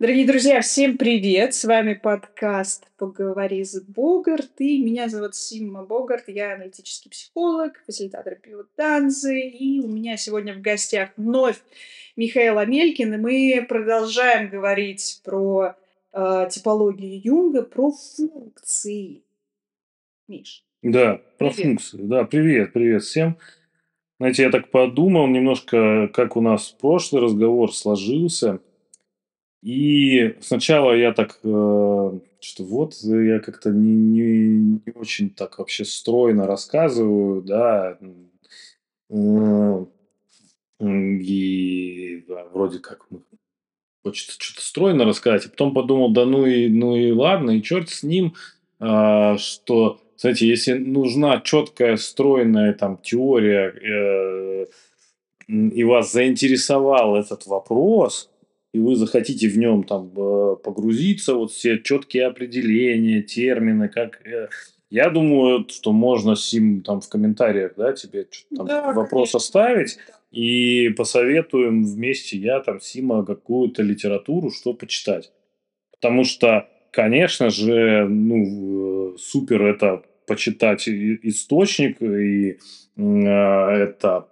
Дорогие друзья, всем привет! С вами подкаст «Поговори с Богарт». И меня зовут Симма Богарт. Я аналитический психолог, фасилитатор пиотанзы. И у меня сегодня в гостях вновь Михаил Амелькин. И мы продолжаем говорить про э, типологию Юнга, про функции. Миш. Да, про привет. функции. Да, привет, привет всем. Знаете, я так подумал немножко, как у нас прошлый разговор сложился – и сначала я так, э, что вот я как-то не, не, не очень так вообще стройно рассказываю, да, э, и да, вроде как хочется что-то стройно рассказать, а потом подумал, да ну и, ну и ладно, и черт с ним, э, что, знаете, если нужна четкая, стройная там теория, э, и вас заинтересовал этот вопрос, и вы захотите в нем там э, погрузиться, вот все четкие определения, термины, как... Э, я думаю, что можно Сим там в комментариях, да, тебе там да, вопрос конечно. оставить, и посоветуем вместе я там Сима какую-то литературу, что почитать. Потому что, конечно же, ну, супер это почитать источник, и э, это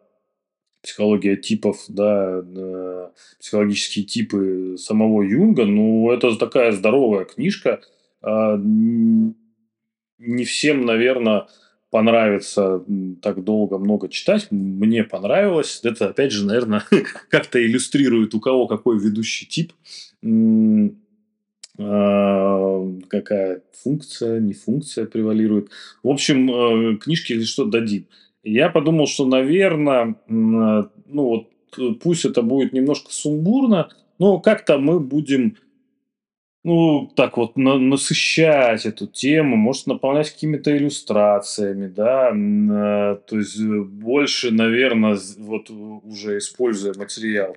психология типов, да, психологические типы самого Юнга, ну, это такая здоровая книжка. А, не всем, наверное, понравится так долго много читать. Мне понравилось. Это, опять же, наверное, как-то иллюстрирует, у кого какой ведущий тип. А, какая функция, не функция превалирует. В общем, э, книжки что дадим. Я подумал, что, наверное, ну вот пусть это будет немножко сумбурно, но как-то мы будем ну, так вот, на, насыщать эту тему, может, наполнять какими-то иллюстрациями, да, э, то есть больше, наверное, вот уже используя материал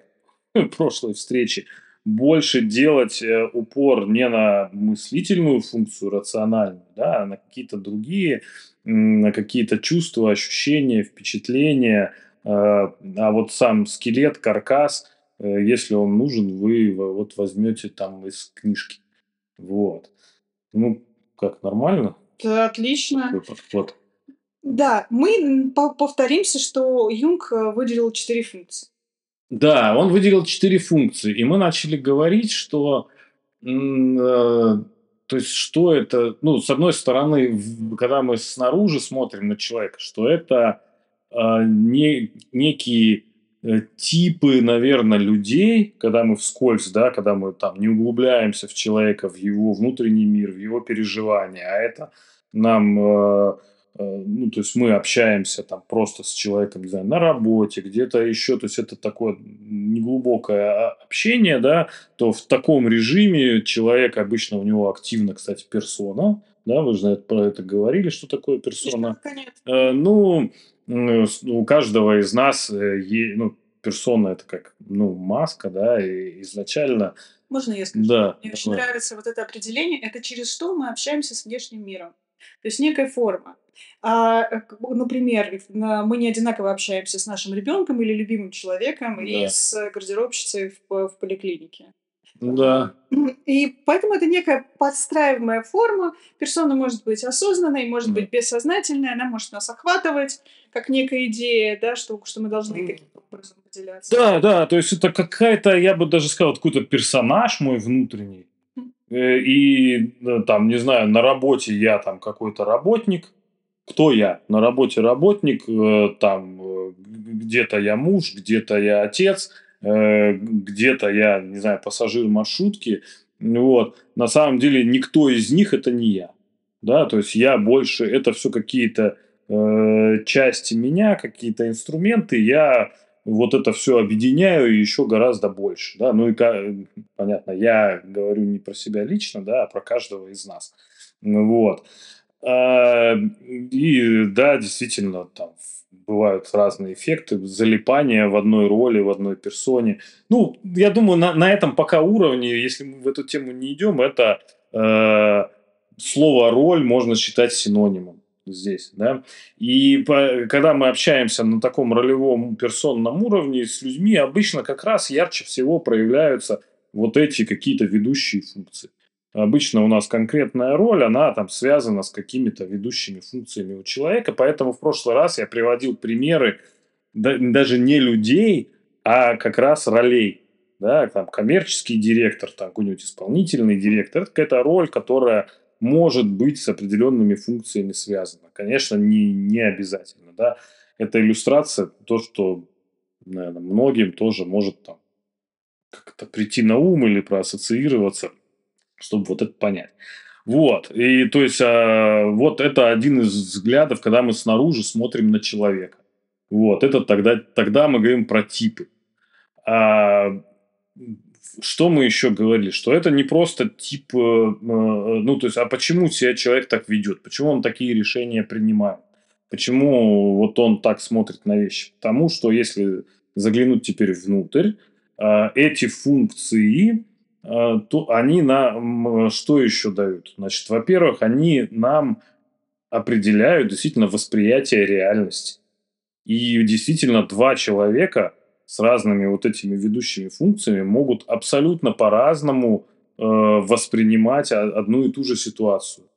прошлой встречи, больше делать э, упор не на мыслительную функцию рациональную, да, а на какие-то другие какие-то чувства, ощущения, впечатления. А, а вот сам скелет, каркас, э, если он нужен, вы вот возьмете там из книжки. Вот. Ну, как, нормально? Да, отлично. Вот. Да, мы повторимся, что Юнг э, выделил четыре функции. Да, он выделил четыре функции, и мы начали говорить, что э, то есть, что это? Ну, с одной стороны, когда мы снаружи смотрим на человека, что это э, не, некие э, типы, наверное, людей, когда мы вскользь, да, когда мы там не углубляемся в человека, в его внутренний мир, в его переживания, а это нам э, ну, то есть мы общаемся там просто с человеком, не знаю, на работе, где-то еще, то есть это такое неглубокое общение, да, то в таком режиме человек обычно у него активно, кстати, персона, да, вы же про это говорили, что такое персона. Э, ну, у каждого из нас, э, ну, персона это как, ну, маска, да, и изначально... Можно я скажу? Да. Мне очень нравится вот это определение. Это через что мы общаемся с внешним миром. То есть некая форма. А, э, например, мы не одинаково общаемся с нашим ребенком или любимым человеком да. и с гардеробщицей в, в поликлинике. Да. И поэтому это некая подстраиваемая форма. Персона может быть осознанной, может быть бессознательной, она может нас охватывать, как некая идея, да, что, что мы должны каким-то образом выделяться. Да, да, то есть это какая-то, я бы даже сказал, какой-то персонаж мой внутренний. Э, и там, не знаю, на работе я там какой-то работник, кто я? На работе работник, э, там э, где-то я муж, где-то я отец, э, где-то я, не знаю, пассажир маршрутки. Вот. На самом деле никто из них это не я. Да, то есть я больше, это все какие-то части меня, какие-то инструменты, я вот это все объединяю еще гораздо больше. Да? Ну и, понятно, я говорю не про себя лично, да, а про каждого из нас. Вот. И да, действительно, там бывают разные эффекты, залипания в одной роли, в одной персоне. Ну, я думаю, на, на этом пока уровне, если мы в эту тему не идем, это э, слово роль можно считать синонимом здесь, да. И по, когда мы общаемся на таком ролевом персонном уровне с людьми, обычно как раз ярче всего проявляются вот эти какие-то ведущие функции. Обычно у нас конкретная роль, она там связана с какими-то ведущими функциями у человека, поэтому в прошлый раз я приводил примеры даже не людей, а как раз ролей. Да, там коммерческий директор, там какой-нибудь исполнительный директор. Это какая-то роль, которая может быть с определенными функциями связана. Конечно, не, не обязательно. Да. Это иллюстрация, то, что наверное, многим тоже может там как-то прийти на ум или проассоциироваться, чтобы вот это понять. Вот, и то есть а, вот это один из взглядов, когда мы снаружи смотрим на человека. Вот, это тогда, тогда мы говорим про типы. А, что мы еще говорили? Что это не просто тип, э, э, ну, то есть, а почему себя человек так ведет? Почему он такие решения принимает? Почему вот он так смотрит на вещи? Потому что если заглянуть теперь внутрь, а, эти функции, то они нам что еще дают? Значит, во-первых, они нам определяют действительно восприятие реальности. И действительно два человека с разными вот этими ведущими функциями могут абсолютно по-разному э, воспринимать одну и ту же ситуацию.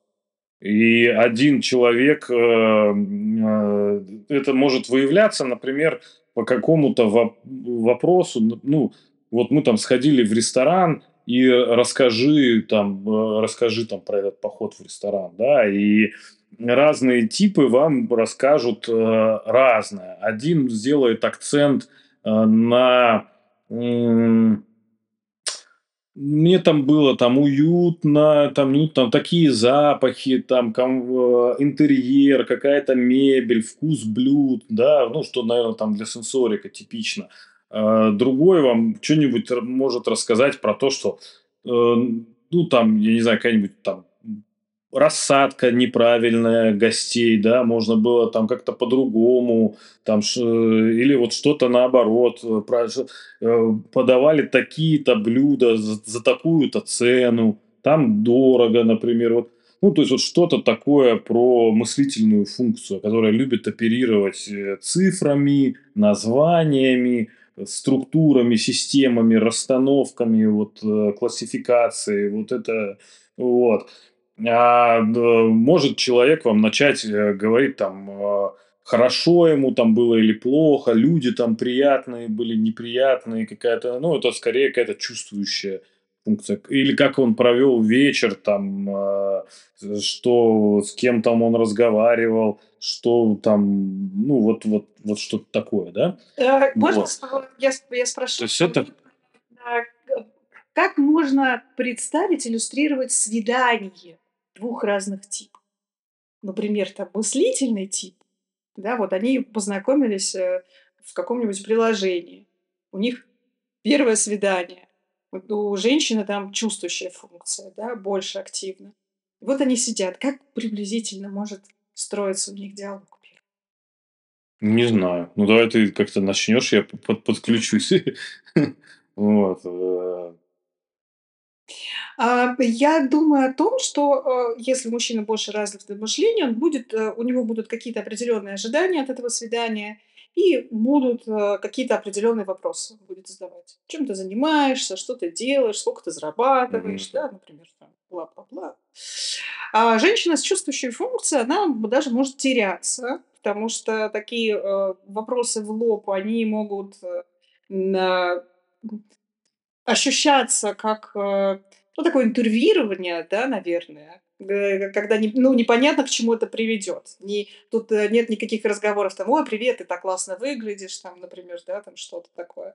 И один человек, э, э, это может выявляться, например, по какому-то вопросу, ну, вот мы там сходили в ресторан, и расскажи там, э, расскажи там про этот поход в ресторан, да, и разные типы вам расскажут э, разное. Один сделает акцент э, на мне там было там уютно, там, ну, там такие запахи, там ком- интерьер, какая-то мебель, вкус блюд, да, ну, что, наверное, там для сенсорика типично. А другой вам что-нибудь может рассказать про то, что, э, ну, там, я не знаю, какая-нибудь там рассадка неправильная гостей, да, можно было там как-то по-другому, там, или вот что-то наоборот, э, э, подавали такие-то блюда за, за такую-то цену, там дорого, например, вот. Ну, то есть вот что-то такое про мыслительную функцию, которая любит оперировать э, цифрами, названиями, структурами, системами, расстановками, вот, классификацией, вот это, вот. А, может человек вам начать э, говорить там а, хорошо ему там было или плохо, люди там приятные были, неприятные, какая-то, ну, это скорее какая-то чувствующая функция. Или как он провел вечер, там, что с кем там он разговаривал, что там, ну, вот, вот, вот что-то такое, да? Э, можно вот. я, я спрошу? То есть это... Как можно представить, иллюстрировать свидание? двух разных типов. Например, там мыслительный тип, да, вот они познакомились э, в каком-нибудь приложении. У них первое свидание. У женщины там чувствующая функция, да, больше активна. вот они сидят. Как приблизительно может строиться у них диалог? Не знаю. Ну, давай ты как-то начнешь, я под подключусь. Вот. Э, а, я думаю о том, что, э, если мужчина больше развитый в мышлении, он будет, э, у него будут какие-то определенные ожидания от этого свидания, и будут какие-то определенные вопросы будет задавать. Чем ты занимаешься, что ты делаешь, сколько ты зарабатываешь, да, например, там, бла-бла-бла. А женщина с чувствующей функцией, она даже может теряться, потому что такие вопросы в лоб, они могут на ощущаться как, э, ну, такое интервьюирование, да, наверное, Э, когда не, ну, непонятно, к чему это приведет. Не, тут э, нет никаких разговоров там, ой, привет, ты так классно выглядишь, там, например, да, там что-то такое.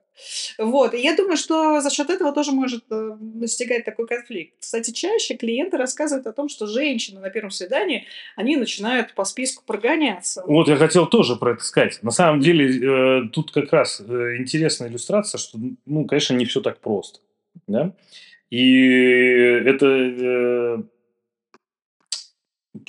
Вот, и я думаю, что за счет этого тоже может э, достигать такой конфликт. Кстати, чаще клиенты рассказывают о том, что женщины на первом свидании, они начинают по списку прогоняться. Вот, я хотел тоже про это сказать. На самом деле, тут как раз интересная иллюстрация, что, ну, конечно, не все так просто, да, и это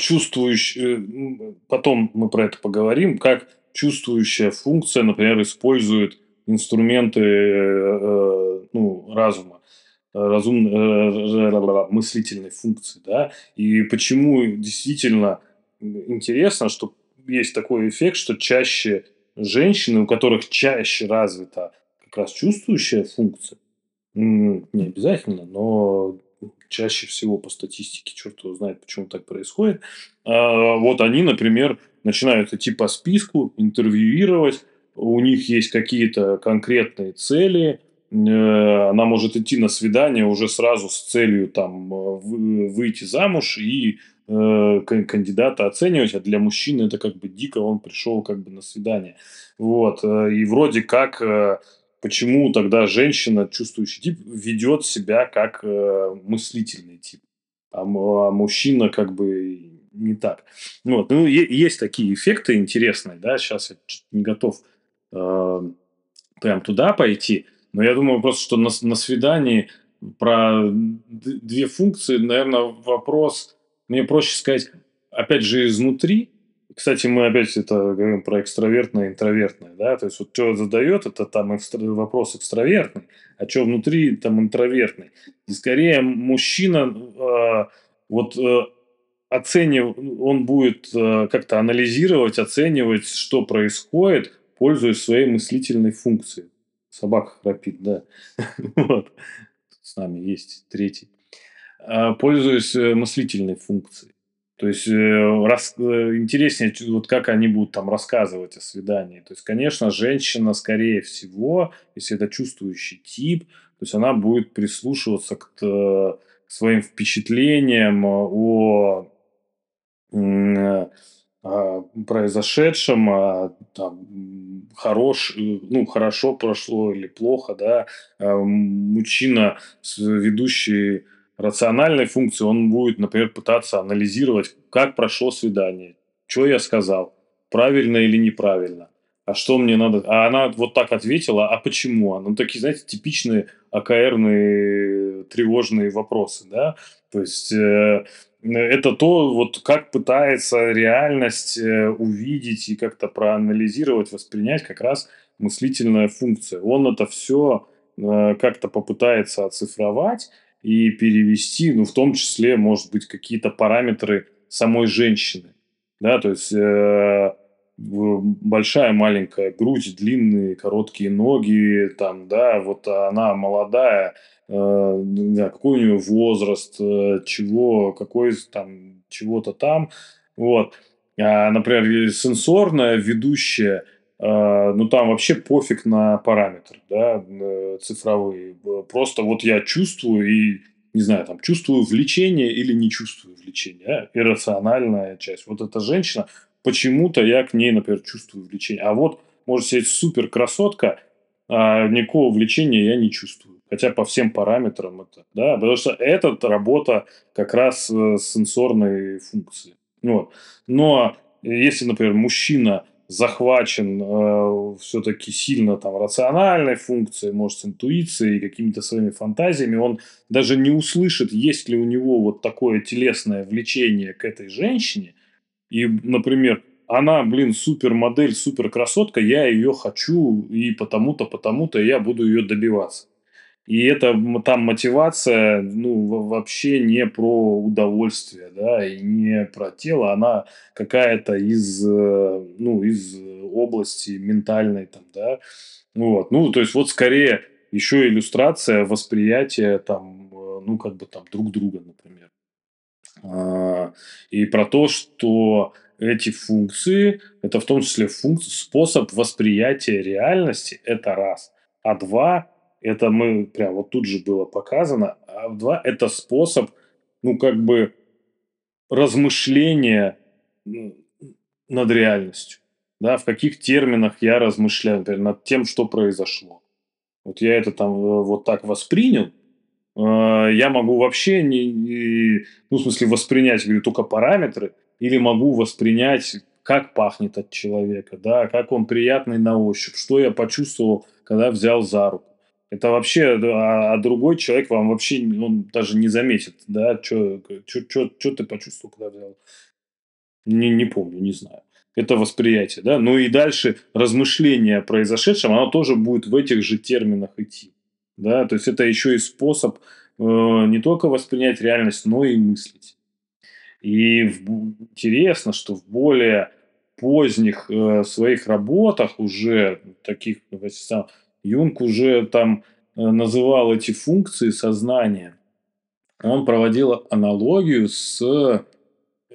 чувствующая, э, потом мы про это поговорим, как чувствующая функция, например, использует инструменты э, э, ну, разума, разум, мыслительной функции, да, и почему действительно интересно, что есть такой эффект, что чаще женщины, у которых чаще развита как раз чувствующая функция, не обязательно, но чаще всего по статистике черт его знает, почему так происходит. А, вот они, например, начинают идти по списку, интервьюировать, у них есть какие-то конкретные цели, э, она может идти на свидание уже сразу с целью там э, вы- выйти замуж и э, кан- кандидата оценивать, а для мужчины это как бы дико, он пришел как бы на свидание. Вот, и вроде как почему тогда женщина, чувствующий тип, ведет себя как э, мыслительный тип, а, а мужчина как бы не так. Ну Вот. Ну, есть такие эффекты интересные, да, сейчас я не готов э, прям туда пойти, но я думаю просто, что на, на свидании про две функции, наверное, вопрос, мне проще сказать, опять же, изнутри, кстати, мы опять это говорим про экстравертное интровертное, да, то есть вот что задает, это там экстра- вопрос экстравертный, а что внутри там интровертный. И скорее мужчина э, вот э, оценив, он будет э, как-то анализировать, оценивать, что происходит, пользуясь своей мыслительной функцией. Собака храпит, да. Вот. С нами есть третий. А, Пользуясь э, мыслительной функцией. То есть э, рас- э, интереснее, вот как они будут там рассказывать о свидании. То есть, конечно, женщина, скорее всего, если это чувствующий тип, то есть она будет прислушиваться к, к своим впечатлениям о э, произошедшем, там, хорош, э, ну, хорошо прошло или плохо, да, мужчина, ведущий рациональной функции, он будет, например, пытаться анализировать, как прошло свидание, что я сказал, правильно или неправильно, а что мне надо... А она вот так ответила, а почему? Ну, такие, знаете, типичные АКРные тревожные вопросы, да, то есть э, это то, вот как пытается реальность э, увидеть и как-то проанализировать, воспринять как раз мыслительная функция. Он это все как-то попытается оцифровать и перевести, ну, в том числе, может быть, какие-то параметры самой женщины. Да, то есть э, большая, маленькая грудь, длинные, короткие ноги, там, да, вот она молодая, э, знаю, какой у нее возраст, э, чего, какой там, чего-то там, вот. А, например, сенсорная ведущая, ну там вообще пофиг на параметры, да, э, цифровые. Просто вот я чувствую и, не знаю, там, чувствую влечение или не чувствую влечения, да, иррациональная часть. Вот эта женщина, почему-то я к ней, например, чувствую влечение. А вот, может сидеть супер красотка, а никакого влечения я не чувствую. Хотя по всем параметрам это, да, потому что это работа как раз э, сенсорной функцией. Вот. Но если, например, мужчина захвачен все-таки сильно там рациональной функцией, может, с интуицией, какими-то своими фантазиями, он даже не услышит, есть ли у него вот такое телесное влечение к этой женщине, и, например, она, блин, супермодель, суперкрасотка, я ее хочу, и потому-то, потому-то я буду ее добиваться. И это там мотивация, ну, во- вообще не про удовольствие, да, и не про тело, она какая-то из, э, ну, из области ментальной там, да, вот, ну, то есть вот скорее еще иллюстрация восприятия там, э, ну, как бы там друг друга, например. А, И про то, что эти функции, это в том числе функ- способ восприятия реальности, это раз. А два, это мы прям вот тут же было показано, а два, это способ, ну, как бы размышления над реальностью. Да, в каких терминах я размышляю, например, над тем, что произошло. Вот я это там э, вот так воспринял, а, я могу вообще не- ну, в смысле, воспринять, говорю, только параметры, или могу воспринять, как пахнет от человека, да, как он приятный на ощупь, что я почувствовал, когда взял за руку. Это вообще, а, а другой человек вам вообще, он даже не заметит, да, что ты почувствовал, когда взял. Не, не помню, не знаю. Это восприятие, да. Ну и дальше размышление о произошедшем, оно тоже будет в этих же терминах идти. Да, то есть это еще и способ э, не только воспринять реальность, но и мыслить. И в интересно, что в более поздних э, своих работах уже таких, Юнг уже там э, называл эти функции сознания, он проводил аналогию с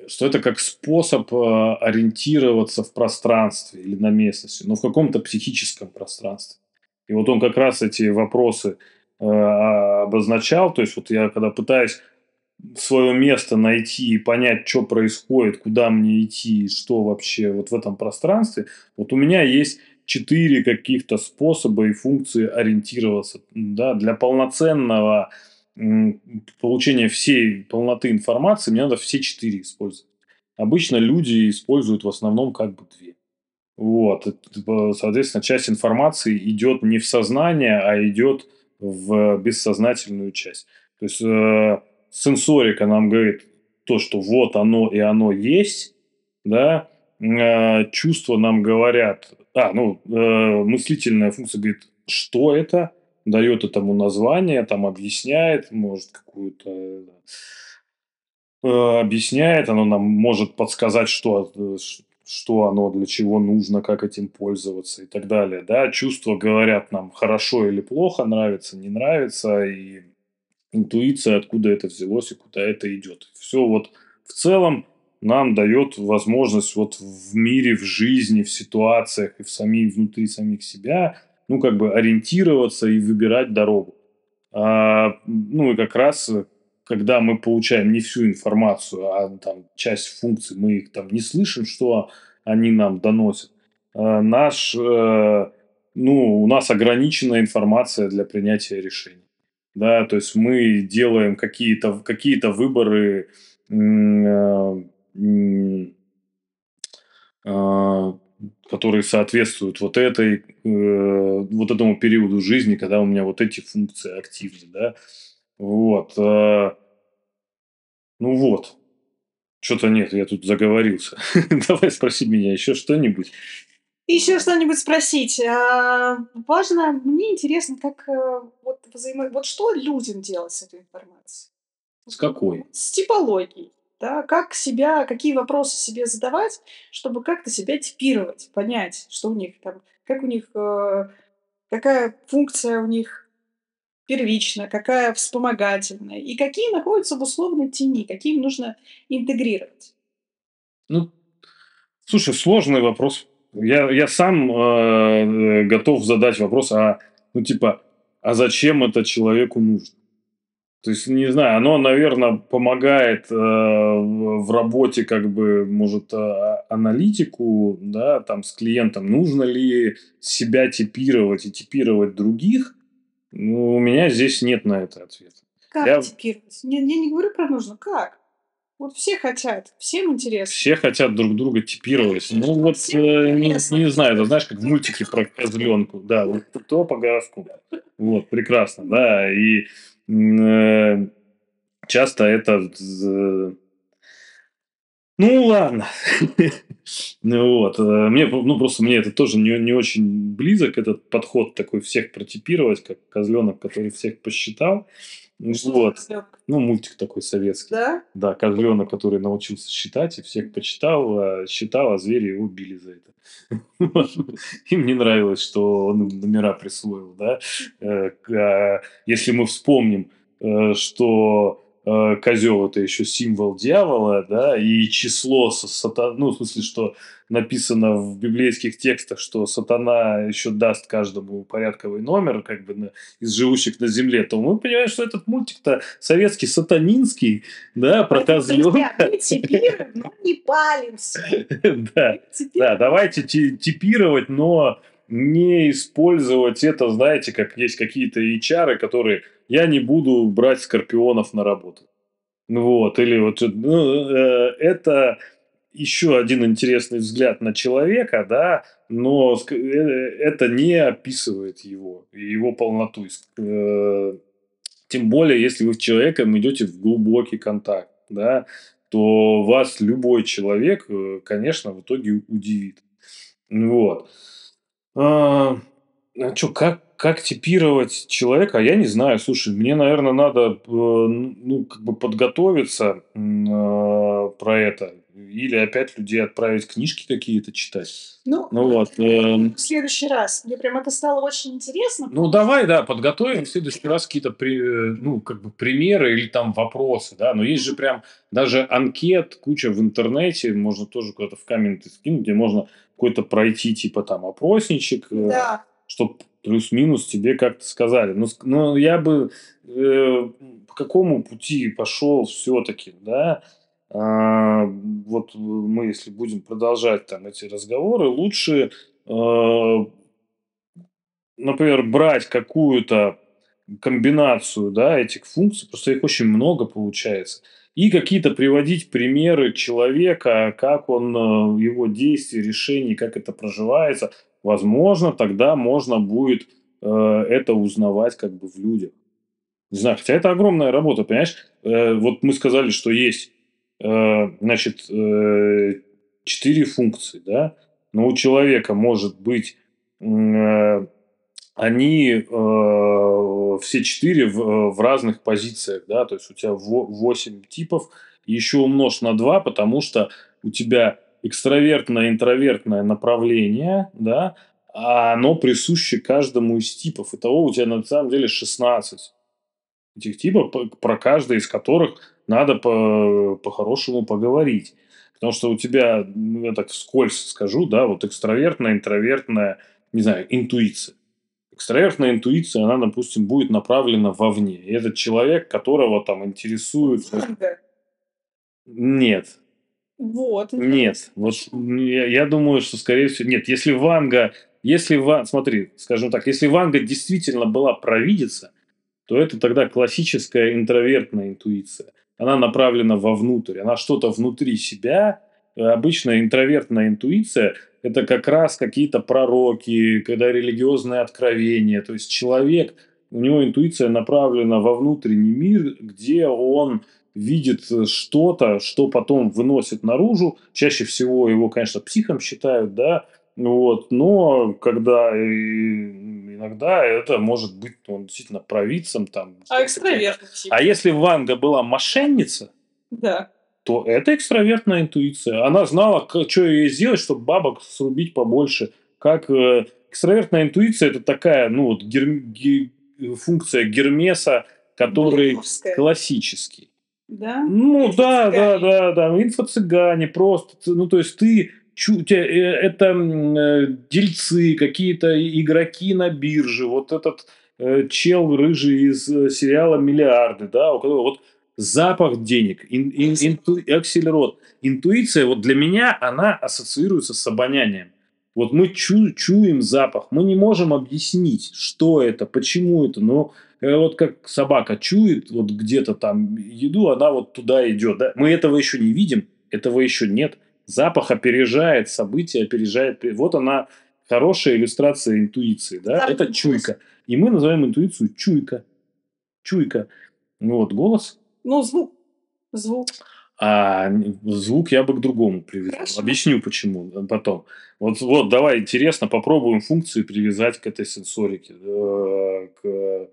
что это как способ э, ориентироваться в пространстве или на местности, но в каком-то психическом пространстве. И вот он как раз эти вопросы э, обозначал. То есть вот я когда пытаюсь свое место найти и понять, что происходит, куда мне идти, что вообще вот в этом пространстве, вот у меня есть четыре каких-то способа и функции ориентироваться да, для полноценного получения всей полноты информации, мне надо все четыре использовать. Обычно люди используют в основном как бы две. Вот, типа, соответственно, часть информации идет не в сознание, а идет в бессознательную часть. То есть э, сенсорика нам говорит то, что вот оно и оно есть, да, э, чувства нам говорят, а, ну, э, мыслительная функция говорит, что это, дает этому название, там объясняет, может какую-то э, объясняет, оно нам может подсказать, что, э, что оно, для чего нужно, как этим пользоваться и так далее. Да? Чувства говорят нам хорошо или плохо, нравится, не нравится, и интуиция, откуда это взялось и куда это идет. Все вот в целом нам дает возможность вот в мире, в жизни, в ситуациях и в самих, внутри самих себя ну, как бы ориентироваться и выбирать дорогу. А, ну, и как раз, когда мы получаем не всю информацию, а там часть функций, мы их там не слышим, что они нам доносят, а, наш, а, ну, у нас ограниченная информация для принятия решений. Да, то есть мы делаем какие-то какие выборы, э, которые соответствуют вот этой, э, вот этому периоду жизни, когда у меня вот эти функции активны, да. Вот. Э, ну вот. Что-то нет, я тут заговорился. Давай спроси меня еще что-нибудь. Еще что-нибудь спросить. А, важно, мне интересно, как э, вот, взаимо... вот что людям делать с этой информацией? С какой? С типологией да, как себя, какие вопросы себе задавать, чтобы как-то себя типировать, понять, что у них там, как у них, э, какая функция у них первична, какая вспомогательная, и какие находятся в условной тени, какие им нужно интегрировать. Ну, слушай, сложный вопрос. Я, я сам э, готов задать вопрос, а, ну, типа, а зачем это человеку нужно? То есть, не знаю, оно, наверное, помогает э, в работе, как бы, может, э, аналитику, да, там, с клиентом. Нужно ли себя типировать и типировать других? Ну, у меня здесь нет на это ответа. Как я... типировать? Я, я не говорю про нужно. Как? Вот все хотят, всем интересно. Все хотят друг друга типировать. Ну вот, э, не, не знаю, это знаешь, как в мультике про козленку. Да, вот то по гороскопу. Вот, прекрасно, да. И часто это... Ну, ладно. ну, вот. Э, мне, ну, просто мне это тоже не, не очень близок, этот подход такой всех протипировать, как козленок, который всех посчитал. Вот. Ну, мультик такой советский. Да? Да, козленок, который научился считать и всех почитал, а считал, а звери его убили за это. Им не нравилось, что он номера присвоил, да. Э, а если мы вспомним, э, что козел это еще символ дьявола, да, и число сатана, ну, в смысле, что написано в библейских текстах, что сатана еще даст каждому порядковый номер, как бы на, из живущих на земле, то мы понимаем, что этот мультик-то советский, сатанинский, да, про козленка. Мы типируем, но не палимся. Да, да, давайте типировать, но не использовать это, знаете, как есть какие-то HR, которые я не буду брать скорпионов на работу. Вот, или вот ну, э, это еще один интересный взгляд на человека, да, но э, это не описывает его, его полноту. Э, тем более, если вы с человеком идете в глубокий контакт, да, то вас любой человек, э, конечно, в итоге удивит. Вот. А, а что, как, как типировать человека, я не знаю. Слушай, мне, наверное, надо ну, как бы подготовиться э, про это или опять людей отправить книжки какие-то читать. Ну, Ну вот. эм, в следующий раз. Мне прям это стало очень интересно. Ну, давай, да, подготовим в следующий раз какие-то, при- э, ну, как бы примеры или там вопросы, да, но есть же прям даже анкет, куча в интернете, можно тоже куда-то в комменты скинуть, где можно какой-то пройти, типа там опросничек, э, Да. чтобы плюс-минус тебе как-то сказали. Но, но я бы э, по какому пути пошел все-таки, да? А, вот мы, если будем продолжать там эти разговоры, лучше, э, например, брать какую-то комбинацию, да, этих функций, просто их очень много получается, и какие-то приводить примеры человека, как он, э, его действия, решений, как это проживается. Возможно, тогда можно будет э, это узнавать как бы в людях. Не знаю, хотя это огромная работа, понимаешь? Э, вот мы сказали, что есть, э, значит, э, четыре функции, да? Но у человека может быть, э, они все четыре в, в разных позициях, да? То есть у тебя во- восемь типов, еще умножь на два, потому что у тебя экстравертное, интровертное направление, да, а оно присуще каждому из типов. Итого у тебя на самом деле 16 этих типов, по- про каждый из которых надо по- по-хорошему поговорить. Потому что у тебя, ну, я так вскользь скажу, да, вот экстравертная, интровертная, не знаю, интуиция. Экстравертная интуиция, она, допустим, будет направлена вовне. И этот человек, которого там интересует... Ванга. Нет, Вот. нет. Вот я, я думаю, что, скорее всего, нет. Если Ванга, если Ван, смотри, скажем так, если Ванга действительно была провидица, то это тогда классическая интровертная интуиция. Она направлена вовнутрь, она что-то внутри себя. Э, Обычно интровертная интуиция – это как раз какие-то пророки, когда религиозные откровения. То есть человек, у него интуиция направлена во внутренний мир, где он видит э, что-то, что потом выносит наружу. Чаще всего его, конечно, психом считают, да, вот, но когда иногда это может быть он действительно провидцем там. А экстравертный тип. А если Ванга была мошенница, Да. то это экстравертная интуиция. Она знала, что ей сделать, чтобы бабок срубить побольше. Как э, экстравертная интуиция это такая, ну вот гер- ге- функция Гермеса, который Блефовская. классический. Да? Ну да, да, да, да, инфо-цыгане просто, ну то есть ты, это м, э, дельцы, какие-то игроки на бирже, вот этот э, чел рыжий из э, сериала «Миллиарды», да, у которого вот запах денег, ин- ин- инту- акселерот. Интуиция вот для меня, она ассоциируется с обонянием. Вот мы чу- чуем запах, мы не можем объяснить, что это, почему это, но Э, вот как собака чует вот где-то там еду, она вот туда идет. Да? Мы этого еще не видим, этого еще нет. Запах опережает события, опережает. Вот она хорошая иллюстрация интуиции. Да? Запах Это чуйка. И мы называем интуицию чуйка. Чуйка. Вот, голос. Ну, звук. Звук. А звук я бы к другому привязал. Хорошо. Объясню почему э, потом. Вот, вот, давай, интересно, попробуем функции привязать к этой сенсорике, э, к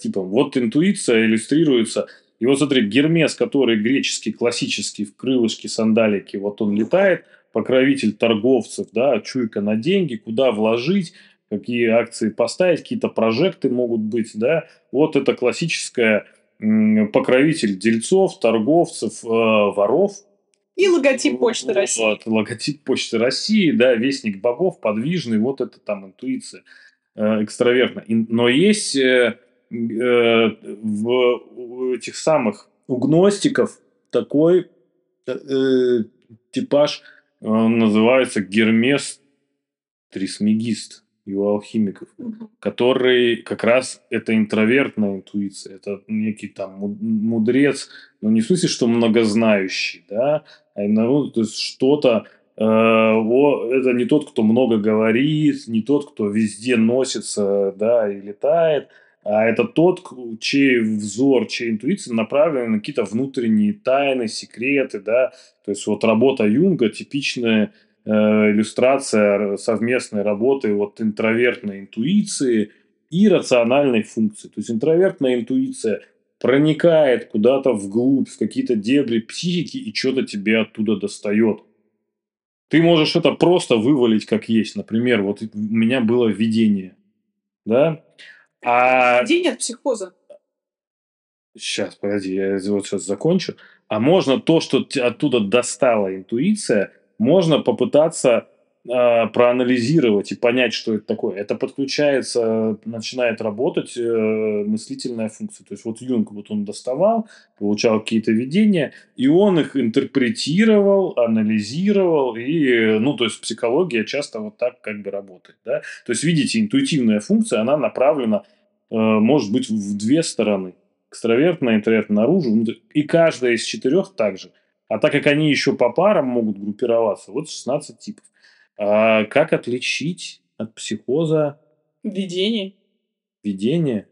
типам. Вот интуиция иллюстрируется. И вот смотри, Гермес, который греческий, классический, в крылышке, сандалике, вот он летает, покровитель торговцев, да, чуйка на деньги, куда вложить, какие акции поставить, какие-то прожекты могут быть, да. Вот это классическая покровитель дельцов, торговцев, э, воров. И логотип Почты России. Вот, логотип Почты России, да, вестник богов, подвижный, вот это там интуиция э, экстравертная. И- Но есть э, э, в этих самых у гностиков такой э, типаж, э, он называется Гермес Трисмегист, и у алхимиков Мгм. который как раз это интровертная интуиция, это некий там му- мудрец, но не в смысле, что многознающий, да, а именно ну, то есть что-то, э, о, это не тот, кто много говорит, не тот, кто везде носится, да, и летает, это тот, чей взор, чья интуиция направлена на какие-то внутренние тайны, секреты, да, то есть вот работа Юнга типичная э, иллюстрация совместной работы вот интровертной интуиции и рациональной функции. То есть интровертная интуиция проникает куда-то вглубь, в какие-то дебри психики и что-то тебе оттуда достает. Ты можешь это просто вывалить как есть. Например, вот у меня было видение. Да? А... Видение от психоза. Сейчас, подожди, я вот сейчас закончу. А можно то, что оттуда достала интуиция, можно попытаться э, проанализировать и понять, что это такое. Это подключается, начинает работать э, мыслительная функция. То есть вот Юнг, вот он доставал, получал какие-то видения, и он их интерпретировал, анализировал, и, ну, то есть психология часто вот так как бы работает, да. То есть, видите, интуитивная функция, она направлена, э, может быть, в две стороны. Экстравертная, интровертная наружу, и каждая из четырех также. А так как они еще по парам могут группироваться, вот 16 типов. А как отличить от психоза Видение. видение?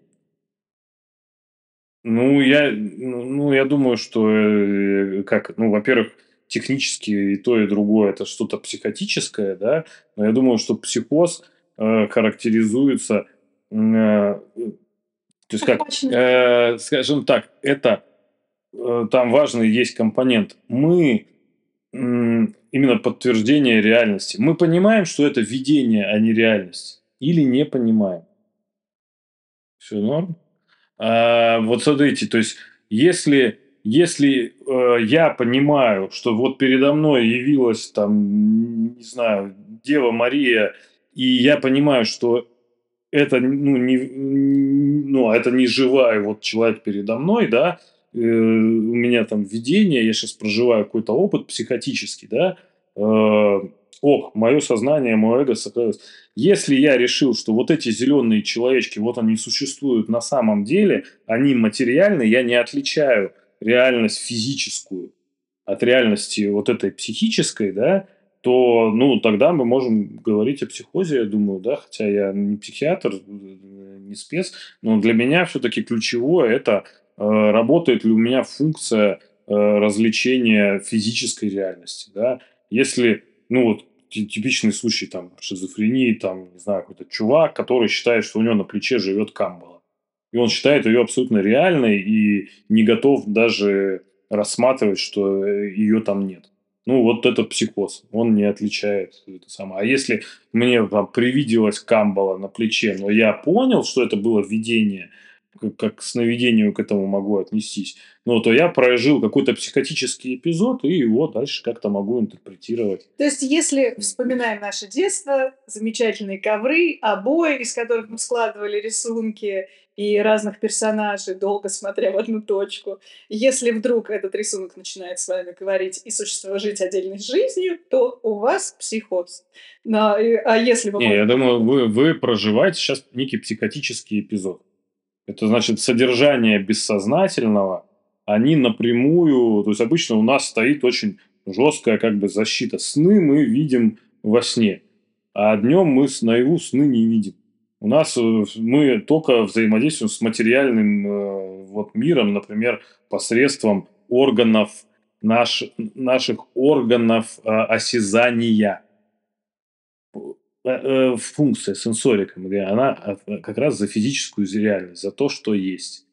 Ну, я, ну, я думаю, что, э, как, ну, во-первых, технически и то, и другое это что-то психотическое, да, но я думаю, что психоз э, характеризуется, э, то есть как, э, скажем так, это э, там важный есть компонент. Мы именно подтверждение реальности. Мы понимаем, что это видение, а не реальность. Или не понимаем. Все норм? А, вот смотрите, то есть, если, если э, я понимаю, что вот передо мной явилась там, не знаю, Дева Мария, и я понимаю, что это, ну, не, ну, это не живая вот человек передо мной, да, у меня там видение, я сейчас проживаю какой-то опыт психотический, да, э, ок, мое сознание, мое эго сохранилось. Если я решил, что вот эти зеленые человечки, вот они существуют на самом деле, они материальны, я не отличаю реальность физическую от реальности вот этой психической, да, то, ну, тогда мы можем говорить о психозе, я думаю, да, хотя я не психиатр, не спец, но для меня все-таки ключевое это э, работает ли у меня функция э, развлечения физической реальности, да. Если, ну, вот типичный случай там шизофрении, там, не знаю, какой-то чувак, который считает, что у него на плече живет камбала. И он считает ее абсолютно реальной и не готов даже рассматривать, что э, ее там нет. Ну, вот это психоз. Он не отличает это самое. А если мне там привиделась камбала на плече, но я понял, что это было видение – как к сновидению к этому могу отнестись, ну, то я прожил какой-то психотический эпизод и его дальше как-то могу интерпретировать. То есть, если вспоминаем наше детство, замечательные ковры, обои, из которых мы складывали рисунки и разных персонажей, долго смотря в одну точку, если вдруг этот рисунок начинает с вами говорить и существовать жить отдельной жизнью, то у вас психоз. Но, а если вы... Не, я думаю, вы, вы проживаете сейчас некий психотический эпизод. Это значит содержание бессознательного, они напрямую, то есть обычно у нас стоит очень жесткая как бы защита. Сны мы видим во сне, а днем мы наяву сны не видим. У нас э, мы только взаимодействуем с материальным э, вот миром, например, посредством органов наш, наших органов э, осязания. Э, э, функция сенсорика, она как раз за физическую реальность, за то, что есть,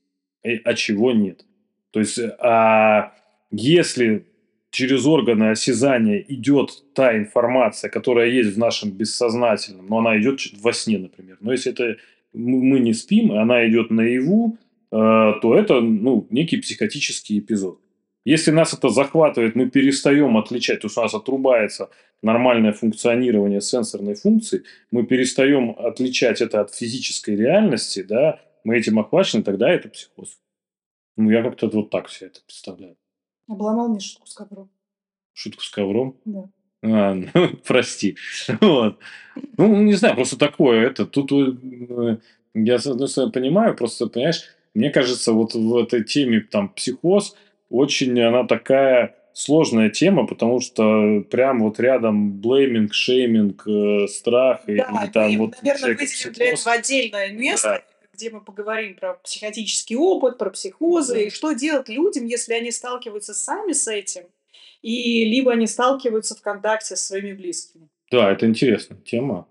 а чего нет. То есть, а если через органы осязания идет та информация, которая есть в нашем бессознательном, но она идет во сне, например. Но если это мы не спим, она идет наяву, э, то это ну, некий психотический эпизод. Если нас это захватывает, мы перестаем отличать, то есть у нас отрубается нормальное функционирование сенсорной функции, мы перестаем отличать это от физической реальности, да, мы этим охвачены, тогда это психоз. Ну, я как-то вот так все это представляю. Обломал мне шутку с ковром. Шутку с ковром? Да. А, ну, прости. Вот. Ну, не знаю, просто такое это. Тут э, я, с одной стороны, понимаю, просто, понимаешь, мне кажется, вот в этой теме там психоз, очень она такая сложная тема, потому что прям вот рядом блейминг, шейминг, э, страх и, да, и там вот... наверное, выделим для этого отдельное место, да. где мы поговорим про психотический опыт, про психозы, да. и что делать людям, если они сталкиваются сами с этим, и либо они сталкиваются в контакте с своими близкими. Да, это интересная тема.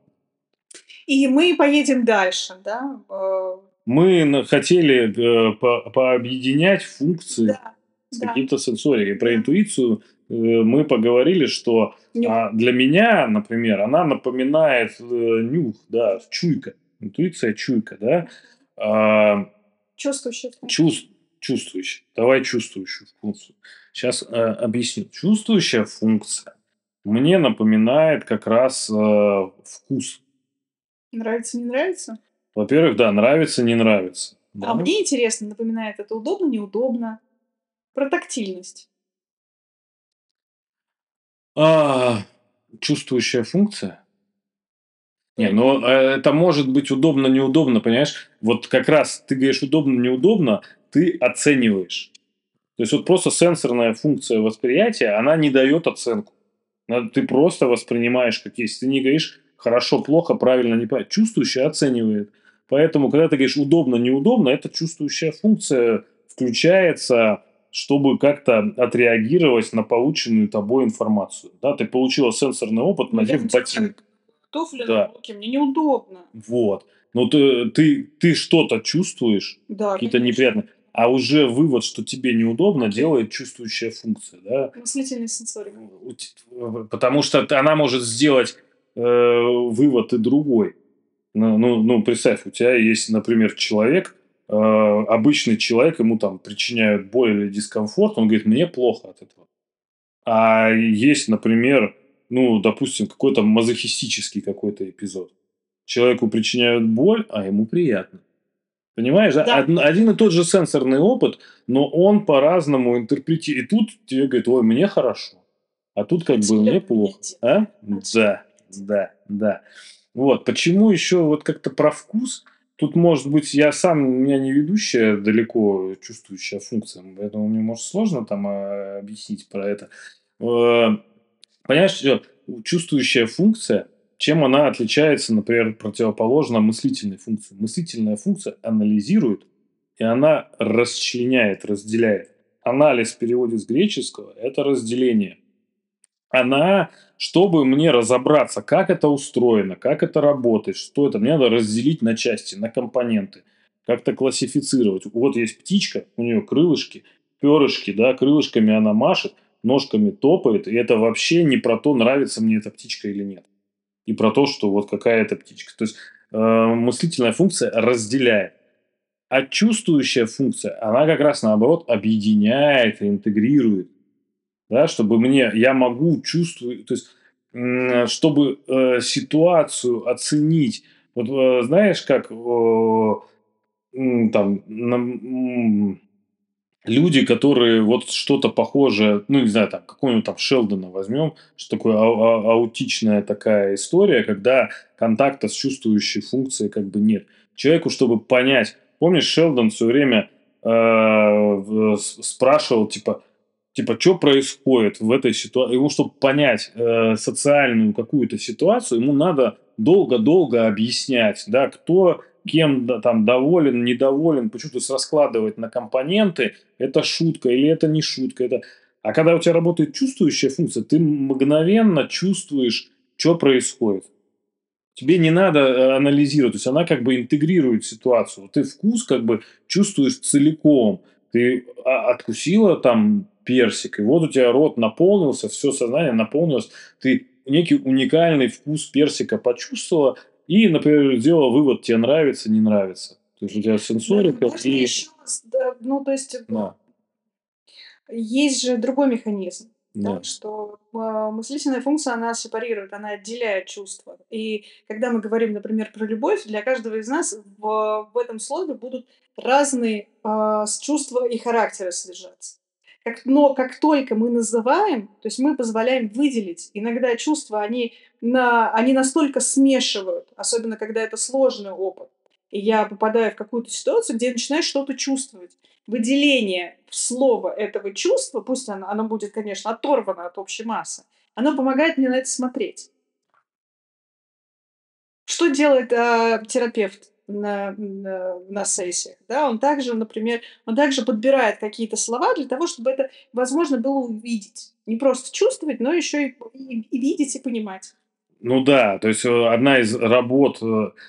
И мы поедем дальше, да, э, мы хотели э, по- пообъединять функции Да, с да, каким-то сенсорикой. Про интуицию э, мы поговорили, что Нюх. а, для меня, например, она напоминает э, нюх, да, чуйка. Интуиция, чуйка, да. А, Чувствующий. чувств, чувствующая. Давай чувствующую функцию. Сейчас объясню. Чувствующая функция мне напоминает как раз э, вкус. Нравится, не нравится? Во-первых, да, нравится, не нравится. А Да. мне интересно, напоминает это удобно, неудобно. Про тактильность. А, чувствующая функция? Не, ну э, это может быть удобно, неудобно, понимаешь? Вот как раз ты говоришь удобно, неудобно, ты оцениваешь. То есть вот просто сенсорная функция восприятия, она не дает оценку. Ты просто воспринимаешь как есть. Ты не говоришь хорошо, плохо, правильно, неправильно. Чувствующая оценивает. Поэтому, когда ты говоришь удобно, неудобно, эта чувствующая функция включается, чтобы как-то отреагировать на полученную тобой информацию. Да, ты получила сенсорный опыт, Ну, надев ботинок. Туфли Да. на руки, мне неудобно. Вот. Но ты, ты, ты что-то чувствуешь, Да, какие-то неприятные, а уже вывод, что тебе неудобно, делает чувствующая функция. Да? Мыслительный сенсорик. У те- Потому что она может сделать э, вывод и другой. Ну, ну, ну, представь, у тебя есть, например, человек, э, обычный человек, ему там причиняют боль или дискомфорт, он говорит, мне плохо от этого. А есть, например, ну, допустим, какой-то мазохистический какой-то эпизод. Человеку причиняют боль, а ему приятно. Понимаешь, да? Од- один и тот же сенсорный опыт, но он по-разному интерпретирует. И тут тебе говорит, ой, мне хорошо. А тут как бы мне плохо. А? Да, да, да. Вот, почему еще вот как-то про вкус? Тут, может быть, я сам, у меня не ведущая далеко чувствующая функция, поэтому мне, может, сложно там а, объяснить про это. Э, Понимаешь, чувствующая функция, чем она отличается, например, противоположно мыслительной функции? Мыслительная функция анализирует, и она расчленяет, разделяет. Анализ в переводе с греческого – это разделение. Она, чтобы мне разобраться, как это устроено, как это работает, что это, мне надо разделить на части, на компоненты, как-то классифицировать. Вот есть птичка, у нее крылышки, перышки, да, крылышками она машет, ножками топает, и это вообще не про то, нравится мне эта птичка или нет. И про то, что вот какая это птичка. То есть э, мыслительная функция разделяет. А чувствующая функция, она как раз наоборот объединяет и интегрирует. Да, чтобы мне, я могу чувствовать, то есть, чтобы э, ситуацию оценить. Вот э, знаешь, как э, там нам, м, люди, которые вот что-то похожее, ну, не знаю, там, какого-нибудь там Шелдона возьмем, что такое ау- ау- аутичная такая история, когда контакта с чувствующей функцией как бы нет. Человеку, чтобы понять, помнишь, Шелдон все время э, с- спрашивал, типа, типа, что происходит в этой ситуации. Ему, чтобы понять э, социальную какую-то ситуацию, ему надо долго-долго объяснять, да, кто кем да, там доволен, недоволен, почему то есть раскладывать на компоненты, это шутка или это не шутка. Это... А когда у тебя работает чувствующая функция, ты мгновенно чувствуешь, что происходит. Тебе не надо э, анализировать, то есть она как бы интегрирует ситуацию. Ты вкус как бы чувствуешь целиком. Ты а, откусила там персик, и вот у тебя рот наполнился, все сознание наполнилось, ты некий уникальный вкус персика почувствовала, и, например, сделала вывод, тебе нравится, не нравится. То есть у тебя сенсорика Можно и... еще, да, ну, то есть, Да, есть же другой механизм. да, да. что а, мыслительная функция, она сепарирует, она отделяет чувства. И когда мы говорим, например, про любовь, для каждого из нас в, в этом слове будут разные с- чувства и характеры содержаться. Как, но как только мы называем, то есть мы позволяем выделить, иногда чувства, они, на, они настолько смешивают, особенно когда это сложный опыт, и я попадаю в какую-то ситуацию, где я начинаю что-то чувствовать. Выделение слова этого чувства, пусть оно, оно будет, конечно, оторвано от общей массы, оно помогает мне на это смотреть. Что делает а, терапевт на, на, на сессиях? Да? Он также, например, он также подбирает какие-то слова для того, чтобы это возможно было увидеть. Не просто чувствовать, но еще и, и- и видеть и понимать. Ну да, то есть э, одна из работ, э,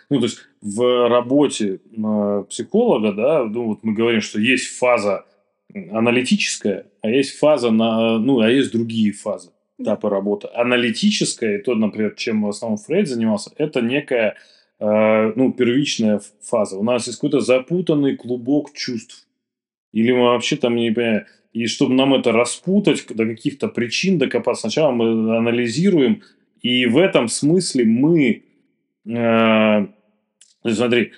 ну то есть в работе э, психолога, да, ну вот мы говорим, что есть фаза аналитическая, а есть фаза на, ну, а есть другие фазы этапы работы. Аналитическая, и то, например, чем в основном Фрейд занимался, это некая ну, первичная фаза. У нас есть какой-то запутанный клубок чувств. Или мы вообще там не понимаем. И чтобы нам это распутать, до каких-то причин докопаться, сначала мы анализируем, и в этом смысле мы, э, смотри,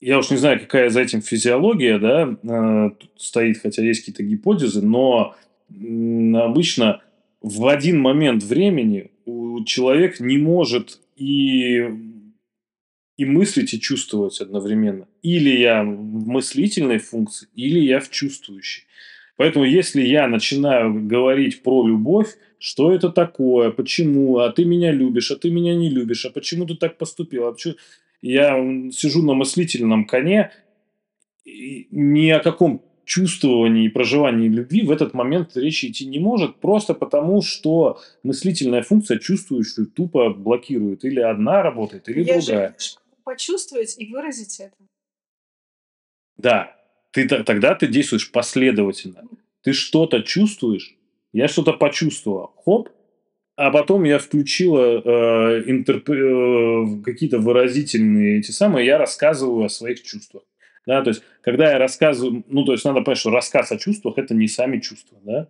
я уж не знаю, какая за этим физиология, да, э, стоит, хотя есть какие-то гипотезы, но обычно в один момент времени человек не может и и мыслить, и чувствовать одновременно. Или я в мыслительной функции, или я в чувствующей. Поэтому если я начинаю говорить про любовь, что это такое, почему, а ты меня любишь, а ты меня не любишь, а почему ты так поступил, а почему... я сижу на мыслительном коне, ни о каком чувствовании и проживании любви в этот момент речи идти не может, просто потому что мыслительная функция чувствующую тупо блокирует. Или одна работает, или Я другая. же почувствовать и выразить это. Да, ты, тогда ты действуешь последовательно. Ты что-то чувствуешь, я что-то почувствовал, хоп, а потом я включила э, интерп... э, какие-то выразительные эти самые, я рассказываю о своих чувствах. Да, то есть, когда я рассказываю, ну, то есть, надо понять, что рассказ о чувствах – это не сами чувства, да.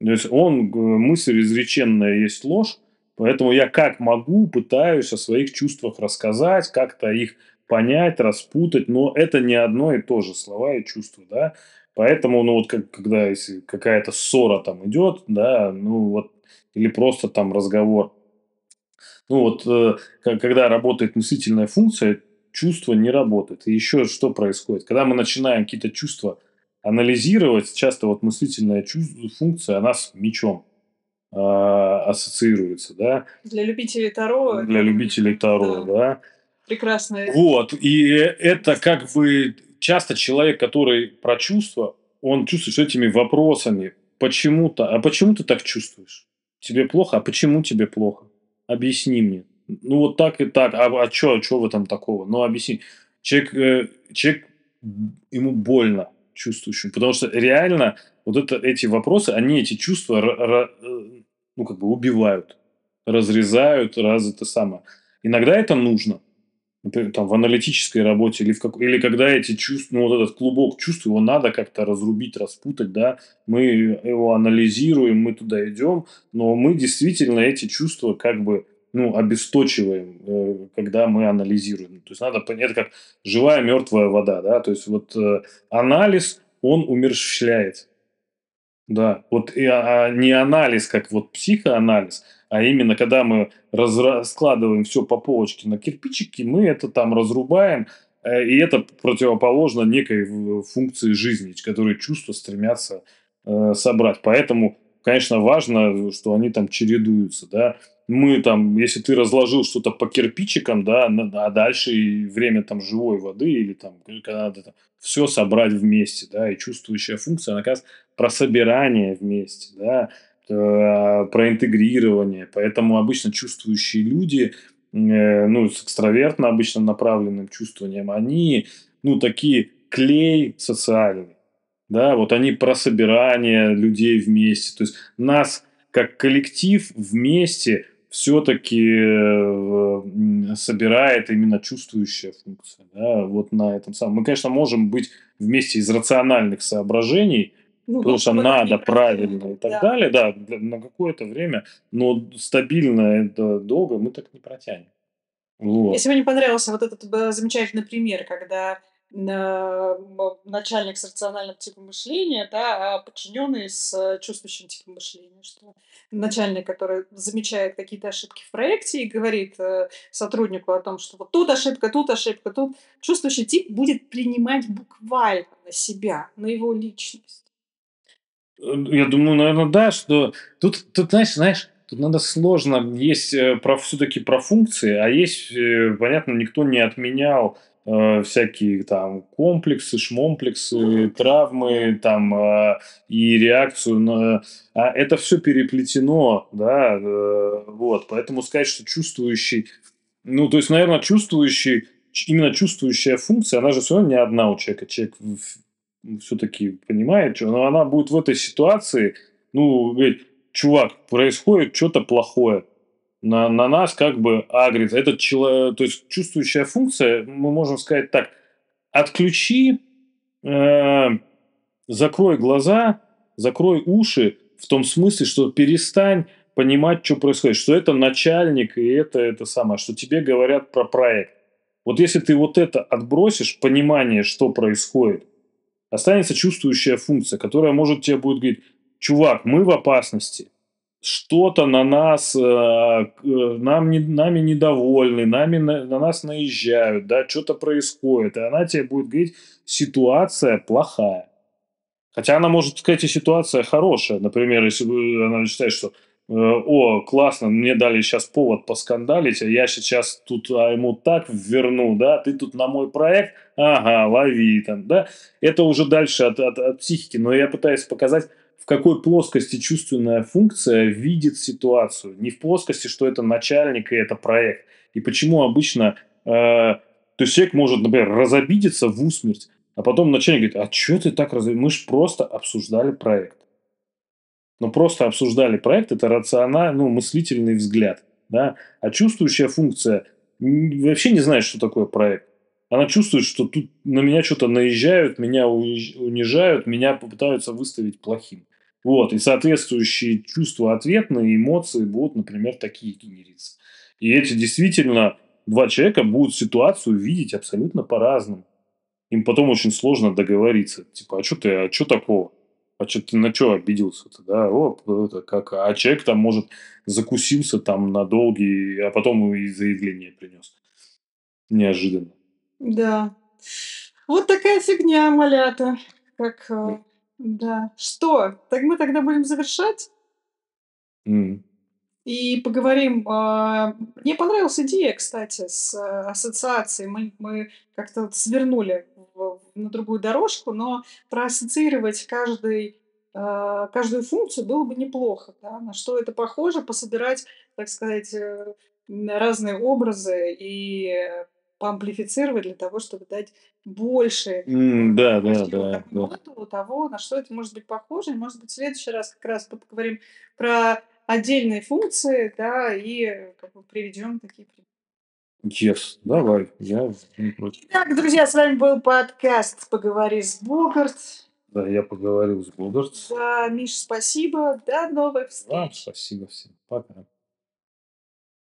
То есть, он, мысль изреченная есть ложь, Поэтому я как могу пытаюсь о своих чувствах рассказать, как-то их понять, распутать, но это не одно и то же, слова и чувства, да. Поэтому, ну вот как, когда если какая-то ссора там идет, да, ну вот, или просто там разговор, ну вот, э, когда работает мыслительная функция, чувство не работает. И еще что происходит? Когда мы начинаем какие-то чувства анализировать, часто вот мыслительная чувство, функция, она с мечом э, ассоциируется, да. Для любителей Таро. Для любителей Таро, да. да. Прекрасно. Вот, и это как бы часто человек, который про чувства, он чувствует этими вопросами, почему-то, а почему ты так чувствуешь? Тебе плохо, а почему тебе плохо? Объясни мне. Ну, вот так и так. А, а что что в этом такого? Ну, объясни. Человек, э, человек, ему больно чувствующим, потому что реально вот это, эти вопросы, они эти чувства э, ну, как бы убивают, разрезают, раз это самое. Иногда это нужно, например, там, в аналитической работе, или, в как... или когда эти чувства, ну, вот этот клубок чувств, его надо как-то разрубить, распутать, да, мы его анализируем, мы туда идем, но мы действительно эти чувства как бы ну, обесточиваем, э, когда мы анализируем. То есть надо понять, как живая мертвая вода, да, то есть вот э, анализ, он умерщвляет. Да, вот и, а, не анализ, как вот психоанализ, а именно когда мы раскладываем все по полочке на кирпичики, мы это там разрубаем, э, и это противоположно некой функции жизни, которые чувства стремятся э, собрать. Поэтому, конечно, важно, что они там чередуются, да. Мы там, если ты разложил что-то по кирпичикам, да, а дальше время там живой воды или там, когда надо там, все собрать вместе, да, и чувствующая функция, она, оказывается, про собирание вместе, да, э, про интегрирование. Поэтому обычно чувствующие люди, э, ну, с экстравертно обычно направленным чувствованием, они, ну, такие клей социальный. Да, вот они про собирание людей вместе. То есть нас как коллектив вместе все-таки э, собирает именно чувствующая функция. Да, вот на этом самом. Мы, конечно, можем быть вместе из рациональных соображений, ну, потому что надо правильно и так да. далее, да, на какое-то время, но стабильно это долго мы так не протянем. Вот. Если мне понравился вот этот э, замечательный пример, когда начальник с рациональным типом мышления, да, а подчиненный с э, чувствующим типом мышления, что начальник, который замечает какие-то ошибки в проекте и говорит э, сотруднику о том, что вот тут ошибка, тут ошибка, тут чувствующий тип будет принимать буквально на себя, на его личность. Я думаю, наверное, да, что тут, тут знаешь, знаешь, тут надо сложно, есть э, про, все-таки про функции, а есть, понятно, никто не отменял э, всякие там комплексы, шмомплексы, травмы, там, э, и реакцию на... А это все переплетено, да, э, вот, поэтому сказать, что чувствующий, ну, то есть, наверное, чувствующий, именно чувствующая функция, она же все равно не одна у человека, человек все-таки понимает, что, но она будет в этой ситуации, ну, говорить, чувак, происходит что-то плохое, на, на нас как бы агрит. Этот человек, то есть чувствующая функция, мы можем сказать так, отключи, э, закрой глаза, закрой уши в том смысле, что перестань понимать, что происходит, что это начальник и это это самое, что тебе говорят про проект. Вот если ты вот это отбросишь, понимание, что происходит, останется чувствующая функция, которая может тебе будет говорить, чувак, мы в опасности, что-то на нас, э, нам не, нами недовольны, нами на, на нас наезжают, да, что-то происходит, и она тебе будет говорить, ситуация плохая. Хотя она может сказать и ситуация хорошая. Например, если она считает, что э, о, классно, мне дали сейчас повод поскандалить, а я сейчас тут а ему так верну, да, ты тут на мой проект, ага, лови там, да. Это уже дальше от, от, от психики, но я пытаюсь показать, какой плоскости чувственная функция видит ситуацию. Не в плоскости, что это начальник и это проект. И почему обычно... Э, то есть человек может, например, разобидеться в усмерть, а потом начальник говорит, а что ты так разобиделся? Мы же просто обсуждали проект. Но просто обсуждали проект, это рациональный, ну, мыслительный взгляд. Да? А чувствующая функция вообще не знает, что такое проект. Она чувствует, что тут на меня что-то наезжают, меня унижают, меня попытаются выставить плохим. Вот, и соответствующие чувства ответные, эмоции будут, например, такие генериться. И эти действительно два человека будут ситуацию видеть абсолютно по-разному. Им потом очень сложно договориться. Типа, а что ты, а что такого? А что ты на что обиделся-то, да? О, это как, а человек там, может, закусился там на долгий, а потом и заявление принес. Неожиданно. Да. Вот такая фигня, малята. Как э, да. Что? Так мы тогда будем завершать? М. И поговорим. а, Мне понравилась идея, кстати, с э, ассоциацией. Мы, мы как-то вот свернули на другую дорожку, но проассоциировать каждый, а, каждую функцию было бы неплохо. Да? На что это похоже, пособирать, так сказать, э, разные образы и поамплифицировать для того, чтобы дать больше М, Да, да, да, да. того, на что это может быть похоже. И, может быть, в следующий раз как раз поговорим про отдельные функции, да, и как бы приведем такие примеры. Yes, давай, я. Итак, друзья, с вами был подкаст «Поговори с Богарт». Да, я поговорил с Богарт. Да, Миш, спасибо. До новых Вам встреч. спасибо всем. Пока.